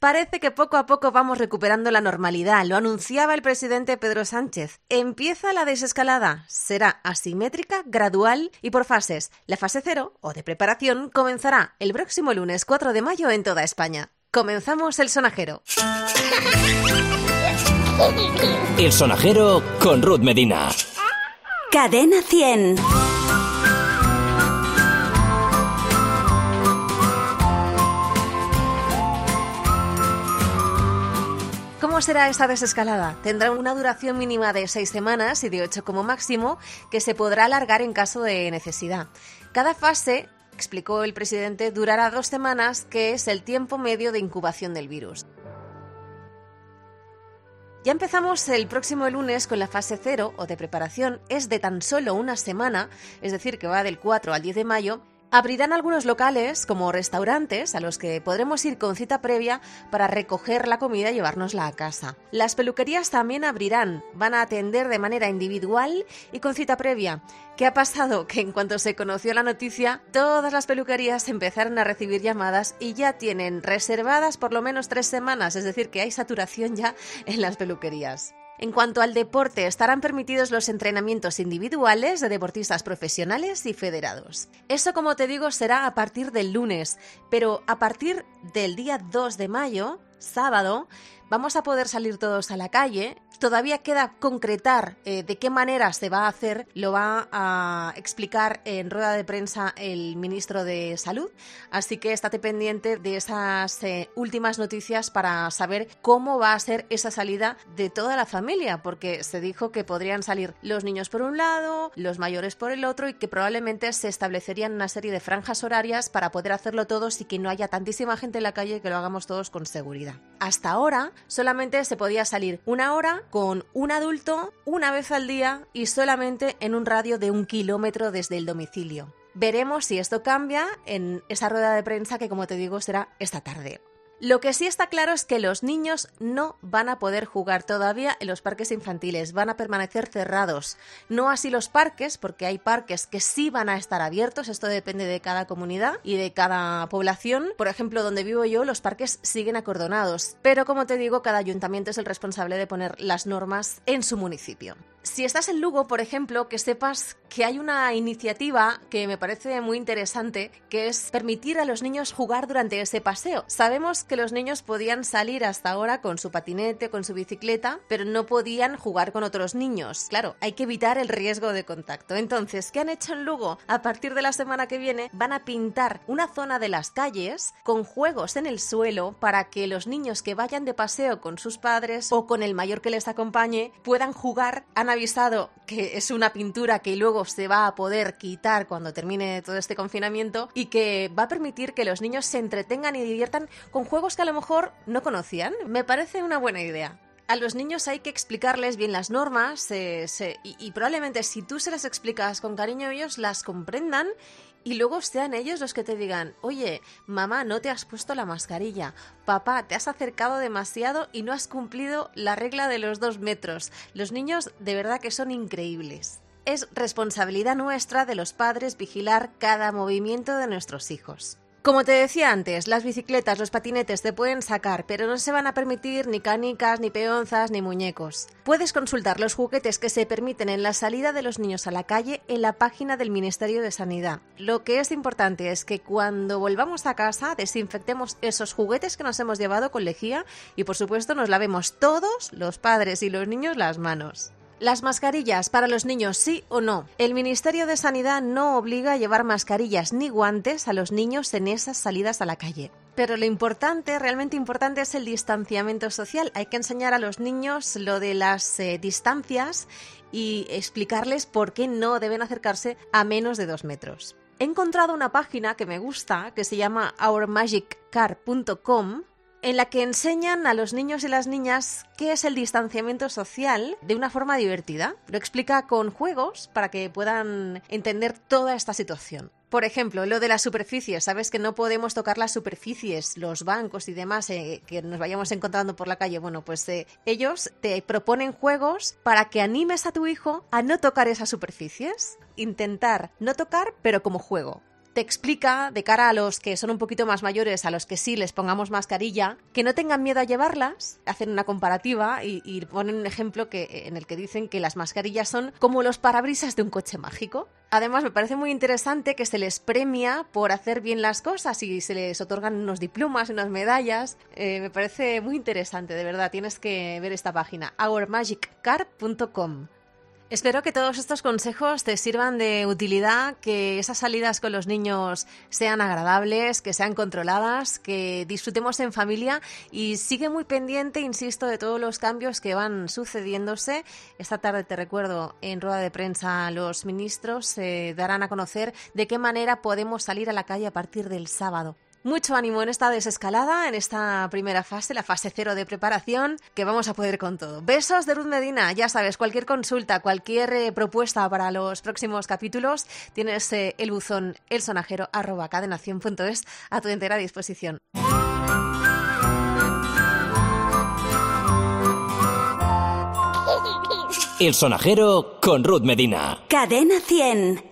Parece que poco a poco vamos recuperando la normalidad, lo anunciaba el presidente Pedro Sánchez. Empieza la desescalada, será asimétrica, gradual y por fases. La fase cero, o de preparación, comenzará el próximo lunes 4 de mayo en toda España. Comenzamos el sonajero. El sonajero con Ruth Medina. Cadena 100. ¿Cómo será esta desescalada? Tendrá una duración mínima de seis semanas y de ocho como máximo, que se podrá alargar en caso de necesidad. Cada fase, explicó el presidente, durará dos semanas, que es el tiempo medio de incubación del virus. Ya empezamos el próximo lunes con la fase cero o de preparación. Es de tan solo una semana, es decir, que va del 4 al 10 de mayo, Abrirán algunos locales, como restaurantes, a los que podremos ir con cita previa para recoger la comida y llevárnosla a casa. Las peluquerías también abrirán, van a atender de manera individual y con cita previa. ¿Qué ha pasado? Que en cuanto se conoció la noticia, todas las peluquerías empezaron a recibir llamadas y ya tienen reservadas por lo menos tres semanas, es decir, que hay saturación ya en las peluquerías. En cuanto al deporte, estarán permitidos los entrenamientos individuales de deportistas profesionales y federados. Eso, como te digo, será a partir del lunes, pero a partir del día 2 de mayo, sábado, vamos a poder salir todos a la calle. Todavía queda concretar eh, de qué manera se va a hacer, lo va a explicar en rueda de prensa el ministro de Salud, así que estate pendiente de esas eh, últimas noticias para saber cómo va a ser esa salida de toda la familia, porque se dijo que podrían salir los niños por un lado, los mayores por el otro y que probablemente se establecerían una serie de franjas horarias para poder hacerlo todos y que no haya tantísima gente en la calle y que lo hagamos todos con seguridad. Hasta ahora solamente se podía salir una hora con un adulto una vez al día y solamente en un radio de un kilómetro desde el domicilio. Veremos si esto cambia en esa rueda de prensa que, como te digo, será esta tarde. Lo que sí está claro es que los niños no van a poder jugar todavía en los parques infantiles, van a permanecer cerrados. No así los parques, porque hay parques que sí van a estar abiertos, esto depende de cada comunidad y de cada población. Por ejemplo, donde vivo yo, los parques siguen acordonados, pero como te digo, cada ayuntamiento es el responsable de poner las normas en su municipio. Si estás en Lugo, por ejemplo, que sepas que hay una iniciativa que me parece muy interesante, que es permitir a los niños jugar durante ese paseo. Sabemos que los niños podían salir hasta ahora con su patinete, con su bicicleta, pero no podían jugar con otros niños. Claro, hay que evitar el riesgo de contacto. Entonces, ¿qué han hecho en Lugo? A partir de la semana que viene van a pintar una zona de las calles con juegos en el suelo para que los niños que vayan de paseo con sus padres o con el mayor que les acompañe puedan jugar. Avisado que es una pintura que luego se va a poder quitar cuando termine todo este confinamiento y que va a permitir que los niños se entretengan y diviertan con juegos que a lo mejor no conocían. Me parece una buena idea a los niños hay que explicarles bien las normas y, y, probablemente si tú se las explicas con cariño ellos las comprendan y luego sean ellos los que te digan, oye, mamá, no te has puesto la mascarilla, papá, te has acercado demasiado y no has cumplido la regla de los dos metros. Los niños de verdad que son increíbles. Es responsabilidad nuestra de los padres vigilar cada movimiento de nuestros hijos. Como te decía antes, las bicicletas, los patinetes te pueden sacar, pero no se van a permitir ni canicas, ni peonzas, ni muñecos. Puedes consultar los juguetes que se permiten en la salida de los niños a la calle en la página del Ministerio de Sanidad. Lo que es importante es que cuando volvamos a casa desinfectemos esos juguetes que nos hemos llevado con lejía y por supuesto nos lavemos todos, los padres y los niños, las manos. Las mascarillas para los niños, sí o no. El Ministerio de Sanidad no obliga a llevar mascarillas ni guantes a los niños en esas salidas a la calle. Pero lo importante, realmente importante, es el distanciamiento social. Hay que enseñar a los niños lo de las eh, distancias y explicarles por qué no deben acercarse a menos de dos metros. He encontrado una página que me gusta, que se llama ourmagiccar.com, en la que enseñan a los niños y las niñas qué es el distanciamiento social de una forma divertida. Lo explica con juegos para que puedan entender toda esta situación. Por ejemplo, lo de las superficies. Sabes que no podemos tocar las superficies, los bancos y demás eh, que nos vayamos encontrando por la calle. Bueno, pues eh, ellos te proponen juegos para que animes a tu hijo a no tocar esas superficies. Intentar no tocar, pero como juego. Te explica, de cara a los que son un poquito más mayores, a los que sí les pongamos mascarilla, que no tengan miedo a llevarlas, hacen una comparativa y, ponen un ejemplo que, en el que dicen que las mascarillas son como los parabrisas de un coche mágico. Además, me parece muy interesante que se les premia por hacer bien las cosas y se les otorgan unos diplomas, unas medallas. Eh, me parece muy interesante, de verdad. Tienes que ver esta página, ourmagiccar.com. Espero que todos estos consejos te sirvan de utilidad, que esas salidas con los niños sean agradables, que sean controladas, que disfrutemos en familia y sigue muy pendiente, insisto, de todos los cambios que van sucediéndose. Esta tarde te recuerdo, en rueda de prensa los ministros se darán a conocer de qué manera podemos salir a la calle a partir del sábado. Mucho ánimo en esta desescalada, en esta primera fase, la fase cero de preparación, que vamos a poder con todo. Besos de Ruth Medina, ya sabes, cualquier consulta, cualquier eh, propuesta para los próximos capítulos, tienes eh, el buzón elsonajero arroba cadenación.es a tu entera disposición. El sonajero con Ruth Medina. Cadena 100.